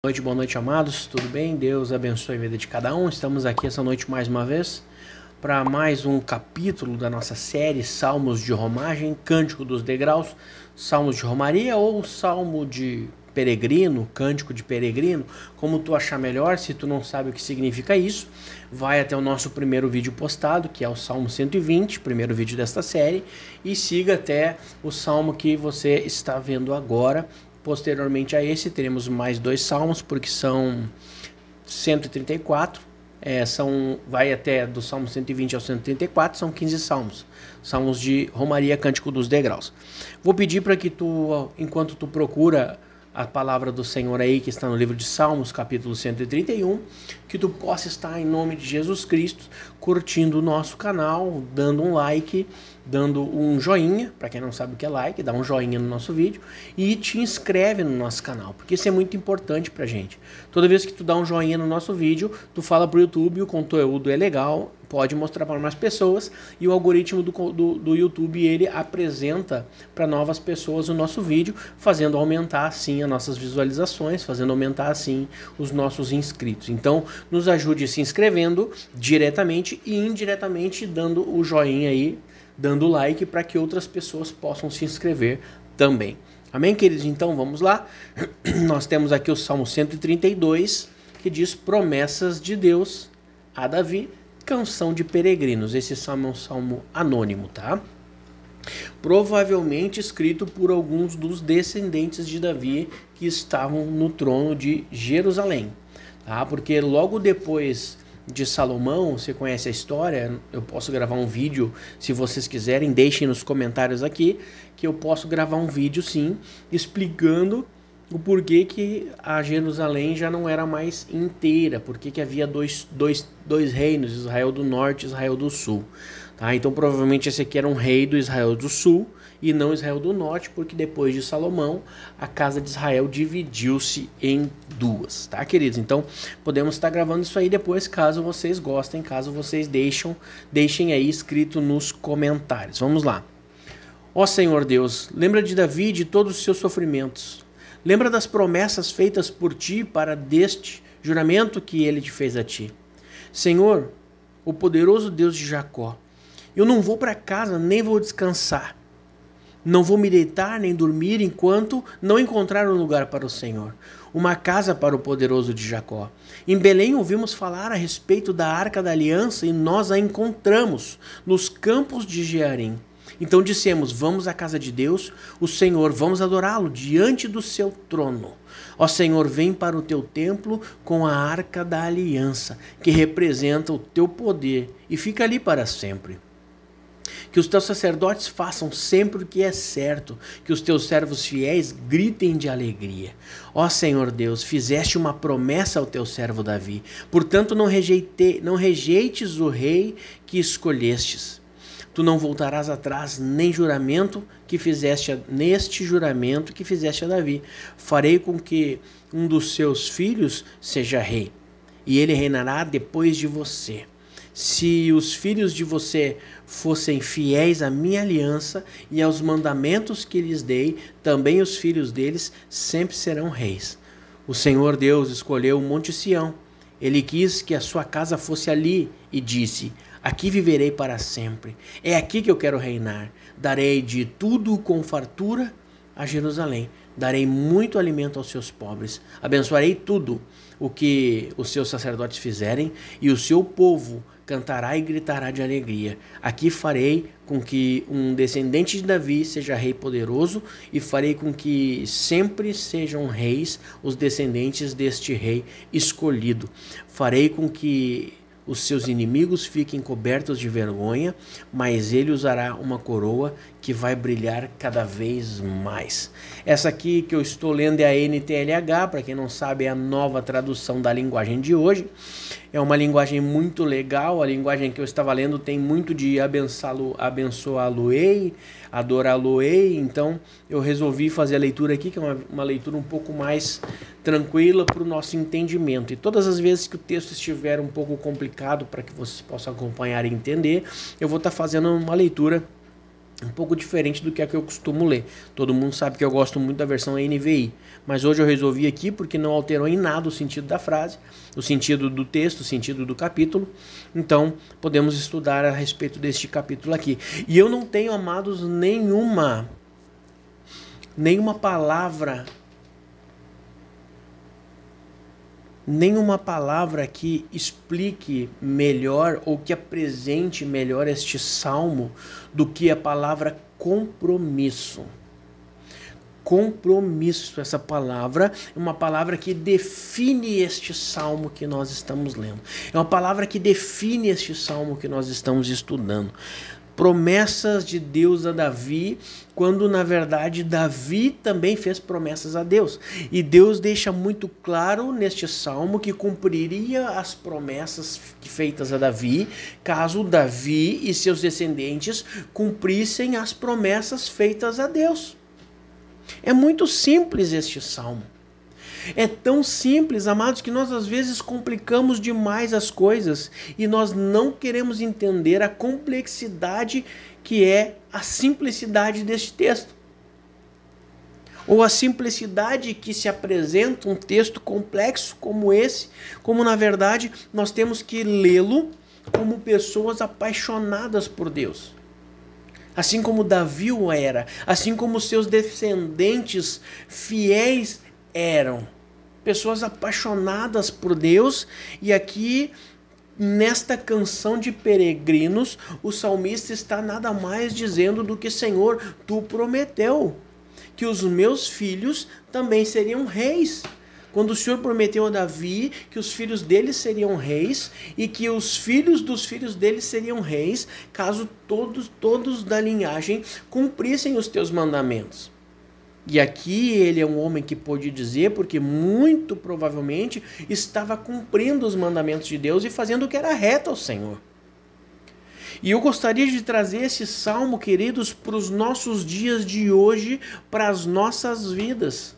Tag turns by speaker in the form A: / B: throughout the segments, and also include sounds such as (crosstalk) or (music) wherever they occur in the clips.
A: Boa noite, boa noite, amados. Tudo bem? Deus abençoe a vida de cada um. Estamos aqui essa noite mais uma vez para mais um capítulo da nossa série Salmos de Romagem, Cântico dos Degraus, Salmos de Romaria ou Salmo de Peregrino, Cântico de Peregrino, como tu achar melhor. Se tu não sabe o que significa isso, vai até o nosso primeiro vídeo postado, que é o Salmo 120, primeiro vídeo desta série, e siga até o salmo que você está vendo agora, Posteriormente a esse, teremos mais dois salmos, porque são 134. É, são, vai até do Salmo 120 ao 134, são 15 salmos. Salmos de Romaria Cântico dos Degraus. Vou pedir para que tu, enquanto tu procura a palavra do Senhor aí, que está no livro de Salmos, capítulo 131, que tu possa estar, em nome de Jesus Cristo, curtindo o nosso canal, dando um like, dando um joinha, para quem não sabe o que é like, dá um joinha no nosso vídeo e te inscreve no nosso canal, porque isso é muito importante pra gente. Toda vez que tu dá um joinha no nosso vídeo, tu fala pro YouTube, o conteúdo é legal, pode mostrar para mais pessoas e o algoritmo do, do, do YouTube ele apresenta para novas pessoas o nosso vídeo, fazendo aumentar assim as nossas visualizações, fazendo aumentar assim os nossos inscritos. Então, nos ajude se inscrevendo diretamente e indiretamente dando o joinha aí, dando like para que outras pessoas possam se inscrever também. Amém, queridos? Então, vamos lá. (clears throat) Nós temos aqui o Salmo 132, que diz promessas de Deus a Davi Canção de Peregrinos. Esse salmo é um salmo anônimo, tá? Provavelmente escrito por alguns dos descendentes de Davi que estavam no trono de Jerusalém, tá? Porque logo depois de Salomão, você conhece a história, eu posso gravar um vídeo, se vocês quiserem, deixem nos comentários aqui, que eu posso gravar um vídeo sim, explicando o porquê que a Jerusalém já não era mais inteira, porque que havia dois, dois, dois reinos, Israel do Norte e Israel do Sul. Tá? Então provavelmente esse aqui era um rei do Israel do Sul e não Israel do Norte, porque depois de Salomão a casa de Israel dividiu-se em duas, tá, queridos? Então podemos estar gravando isso aí depois, caso vocês gostem, caso vocês deixam, deixem aí escrito nos comentários. Vamos lá. Ó Senhor Deus, lembra de Davi e de todos os seus sofrimentos Lembra das promessas feitas por ti para deste juramento que ele te fez a ti. Senhor, o poderoso Deus de Jacó, eu não vou para casa nem vou descansar. Não vou me deitar nem dormir enquanto não encontrar um lugar para o Senhor, uma casa para o poderoso de Jacó. Em Belém ouvimos falar a respeito da arca da aliança e nós a encontramos nos campos de Jearim. Então dissemos: Vamos à casa de Deus, o Senhor, vamos adorá-lo diante do seu trono. Ó Senhor, vem para o teu templo com a arca da aliança, que representa o teu poder, e fica ali para sempre. Que os teus sacerdotes façam sempre o que é certo, que os teus servos fiéis gritem de alegria. Ó Senhor Deus, fizeste uma promessa ao teu servo Davi, portanto não, rejeite, não rejeites o rei que escolhestes tu não voltarás atrás nem juramento que fizeste a, neste juramento que fizeste a Davi. Farei com que um dos seus filhos seja rei, e ele reinará depois de você. Se os filhos de você fossem fiéis à minha aliança e aos mandamentos que lhes dei, também os filhos deles sempre serão reis. O Senhor Deus escolheu o Monte Sião. Ele quis que a sua casa fosse ali e disse: Aqui viverei para sempre. É aqui que eu quero reinar. Darei de tudo com fartura a Jerusalém. Darei muito alimento aos seus pobres. Abençoarei tudo o que os seus sacerdotes fizerem, e o seu povo cantará e gritará de alegria. Aqui farei com que um descendente de Davi seja rei poderoso, e farei com que sempre sejam reis os descendentes deste rei escolhido. Farei com que os seus inimigos fiquem cobertos de vergonha, mas ele usará uma coroa que vai brilhar cada vez mais. Essa aqui que eu estou lendo é a NTLH, para quem não sabe, é a nova tradução da linguagem de hoje. É uma linguagem muito legal, a linguagem que eu estava lendo tem muito de abençoá-lo-ei, adorá-lo-ei, então eu resolvi fazer a leitura aqui, que é uma, uma leitura um pouco mais tranquila para o nosso entendimento. E todas as vezes que o texto estiver um pouco complicado para que vocês possam acompanhar e entender, eu vou estar tá fazendo uma leitura um pouco diferente do que a que eu costumo ler. Todo mundo sabe que eu gosto muito da versão NVI, mas hoje eu resolvi aqui porque não alterou em nada o sentido da frase, o sentido do texto, o sentido do capítulo. Então, podemos estudar a respeito deste capítulo aqui. E eu não tenho, amados, nenhuma nenhuma palavra nenhuma palavra que explique melhor ou que apresente melhor este salmo do que a palavra compromisso. Compromisso, essa palavra é uma palavra que define este salmo que nós estamos lendo. É uma palavra que define este salmo que nós estamos estudando promessas de Deus a Davi, quando na verdade Davi também fez promessas a Deus. E Deus deixa muito claro neste salmo que cumpriria as promessas feitas a Davi, caso Davi e seus descendentes cumprissem as promessas feitas a Deus. É muito simples este salmo. É tão simples, amados, que nós às vezes complicamos demais as coisas e nós não queremos entender a complexidade que é a simplicidade deste texto. Ou a simplicidade que se apresenta um texto complexo como esse, como na verdade nós temos que lê-lo como pessoas apaixonadas por Deus assim como Davi o era, assim como seus descendentes fiéis eram pessoas apaixonadas por Deus, e aqui nesta canção de peregrinos, o salmista está nada mais dizendo do que Senhor, tu prometeu que os meus filhos também seriam reis. Quando o Senhor prometeu a Davi que os filhos dele seriam reis e que os filhos dos filhos dele seriam reis, caso todos todos da linhagem cumprissem os teus mandamentos. E aqui ele é um homem que pôde dizer, porque muito provavelmente estava cumprindo os mandamentos de Deus e fazendo o que era reto ao Senhor. E eu gostaria de trazer esse salmo, queridos, para os nossos dias de hoje, para as nossas vidas.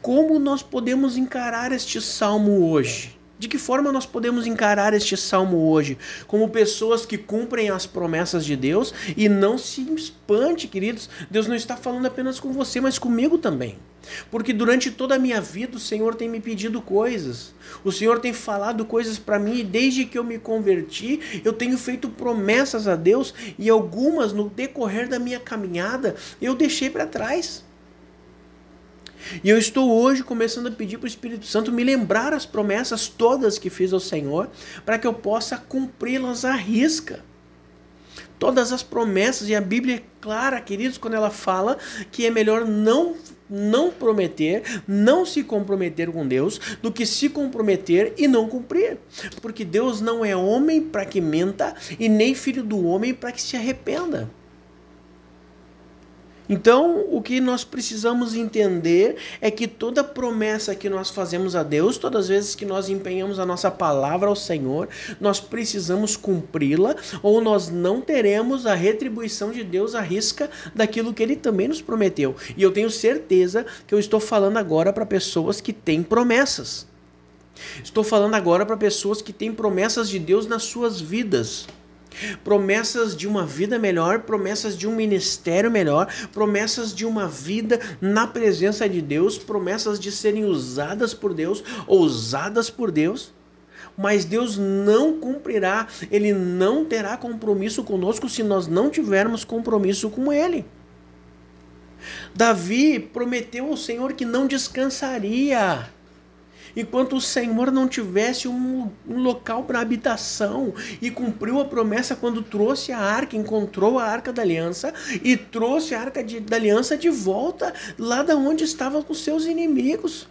A: Como nós podemos encarar este salmo hoje? De que forma nós podemos encarar este salmo hoje? Como pessoas que cumprem as promessas de Deus e não se espante, queridos. Deus não está falando apenas com você, mas comigo também. Porque durante toda a minha vida o Senhor tem me pedido coisas. O Senhor tem falado coisas para mim e desde que eu me converti, eu tenho feito promessas a Deus e algumas no decorrer da minha caminhada eu deixei para trás. E eu estou hoje começando a pedir para o Espírito Santo me lembrar as promessas todas que fiz ao Senhor, para que eu possa cumpri-las à risca. Todas as promessas, e a Bíblia é clara, queridos, quando ela fala que é melhor não não prometer, não se comprometer com Deus, do que se comprometer e não cumprir. Porque Deus não é homem para que menta e nem filho do homem para que se arrependa. Então, o que nós precisamos entender é que toda promessa que nós fazemos a Deus, todas as vezes que nós empenhamos a nossa palavra ao Senhor, nós precisamos cumpri-la, ou nós não teremos a retribuição de Deus à risca daquilo que ele também nos prometeu. E eu tenho certeza que eu estou falando agora para pessoas que têm promessas. Estou falando agora para pessoas que têm promessas de Deus nas suas vidas promessas de uma vida melhor, promessas de um ministério melhor, promessas de uma vida na presença de Deus, promessas de serem usadas por Deus, ousadas por Deus. Mas Deus não cumprirá, Ele não terá compromisso conosco se nós não tivermos compromisso com Ele. Davi prometeu ao Senhor que não descansaria enquanto o Senhor não tivesse um, um local para habitação e cumpriu a promessa quando trouxe a arca, encontrou a arca da aliança e trouxe a arca de, da aliança de volta lá da onde estava com seus inimigos.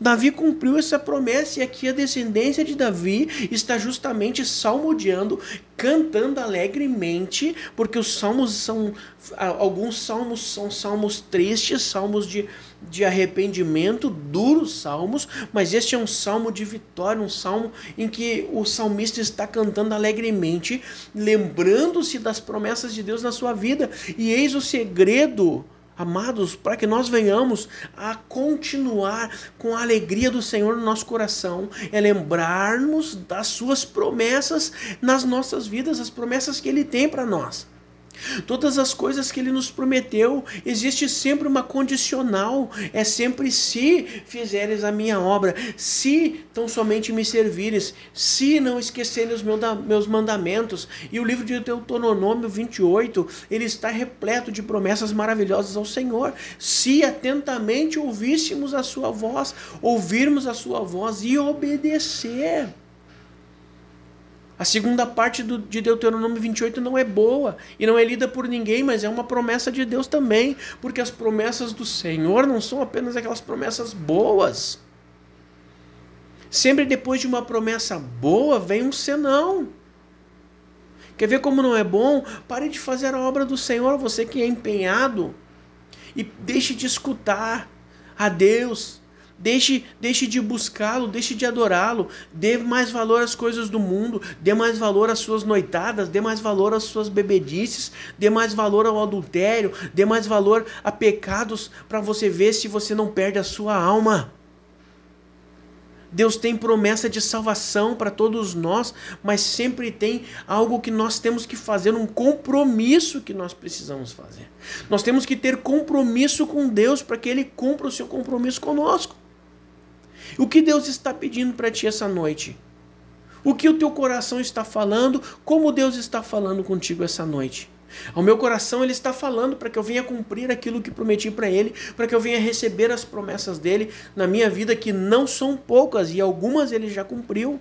A: Davi cumpriu essa promessa e aqui a descendência de Davi está justamente salmodiando, cantando alegremente, porque os salmos são alguns salmos são salmos tristes, salmos de de arrependimento, duros salmos, mas este é um salmo de vitória, um salmo em que o salmista está cantando alegremente, lembrando-se das promessas de Deus na sua vida. E eis o segredo, amados, para que nós venhamos a continuar com a alegria do Senhor no nosso coração, é lembrarmos das suas promessas nas nossas vidas, as promessas que ele tem para nós. Todas as coisas que ele nos prometeu, existe sempre uma condicional, é sempre se fizeres a minha obra, se tão somente me servires, se não esqueceres os meus mandamentos. E o livro de Deuteronômio 28, ele está repleto de promessas maravilhosas ao Senhor. Se atentamente ouvíssemos a sua voz, ouvirmos a sua voz e obedecer. A segunda parte do, de Deuteronômio 28 não é boa e não é lida por ninguém, mas é uma promessa de Deus também, porque as promessas do Senhor não são apenas aquelas promessas boas. Sempre depois de uma promessa boa vem um senão. Quer ver como não é bom? Pare de fazer a obra do Senhor, você que é empenhado, e deixe de escutar a Deus Deixe, deixe de buscá-lo, deixe de adorá-lo. Dê mais valor às coisas do mundo, dê mais valor às suas noitadas, dê mais valor às suas bebedices, dê mais valor ao adultério, dê mais valor a pecados para você ver se você não perde a sua alma. Deus tem promessa de salvação para todos nós, mas sempre tem algo que nós temos que fazer, um compromisso que nós precisamos fazer. Nós temos que ter compromisso com Deus para que Ele cumpra o seu compromisso conosco. O que Deus está pedindo para ti essa noite? O que o teu coração está falando? Como Deus está falando contigo essa noite? Ao meu coração ele está falando para que eu venha cumprir aquilo que prometi para ele, para que eu venha receber as promessas dele na minha vida que não são poucas e algumas ele já cumpriu.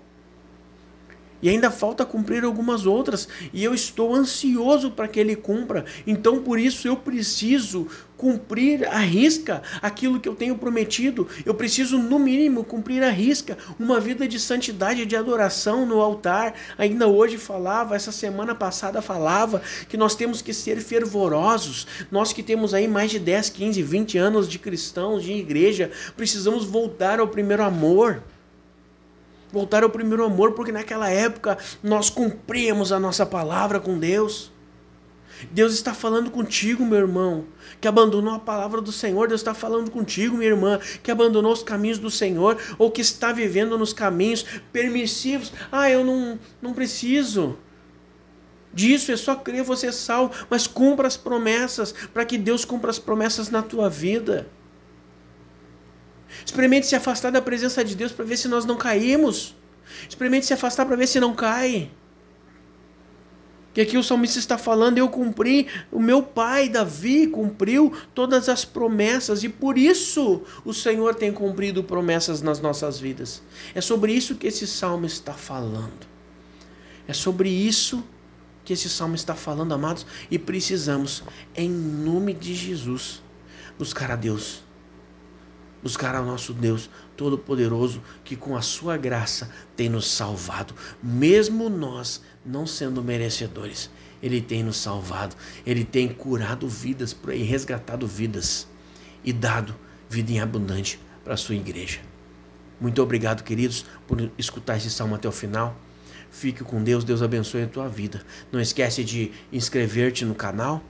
A: E ainda falta cumprir algumas outras, e eu estou ansioso para que ele cumpra. Então, por isso, eu preciso cumprir a risca aquilo que eu tenho prometido. Eu preciso, no mínimo, cumprir a risca uma vida de santidade, de adoração no altar. Ainda hoje falava, essa semana passada falava, que nós temos que ser fervorosos. Nós que temos aí mais de 10, 15, 20 anos de cristãos, de igreja, precisamos voltar ao primeiro amor voltar ao primeiro amor, porque naquela época nós cumpríamos a nossa palavra com Deus. Deus está falando contigo, meu irmão, que abandonou a palavra do Senhor. Deus está falando contigo, minha irmã, que abandonou os caminhos do Senhor ou que está vivendo nos caminhos permissivos. Ah, eu não, não preciso disso, é só crer, você é salvo, mas cumpra as promessas, para que Deus cumpra as promessas na tua vida. Experimente se afastar da presença de Deus para ver se nós não caímos. Experimente se afastar para ver se não cai. Que aqui o salmista está falando, eu cumpri, o meu pai Davi cumpriu todas as promessas e por isso o Senhor tem cumprido promessas nas nossas vidas. É sobre isso que esse salmo está falando. É sobre isso que esse salmo está falando, amados, e precisamos, em nome de Jesus, buscar a Deus buscar ao nosso Deus Todo-Poderoso, que com a sua graça tem nos salvado, mesmo nós não sendo merecedores. Ele tem nos salvado, ele tem curado vidas resgatado vidas e dado vida em abundante para a sua igreja. Muito obrigado, queridos, por escutar esse salmo até o final. Fique com Deus, Deus abençoe a tua vida. Não esquece de inscrever-te no canal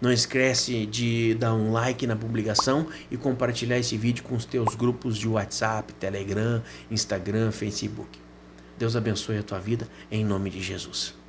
A: não esquece de dar um like na publicação e compartilhar esse vídeo com os teus grupos de WhatsApp, Telegram, Instagram, Facebook. Deus abençoe a tua vida em nome de Jesus.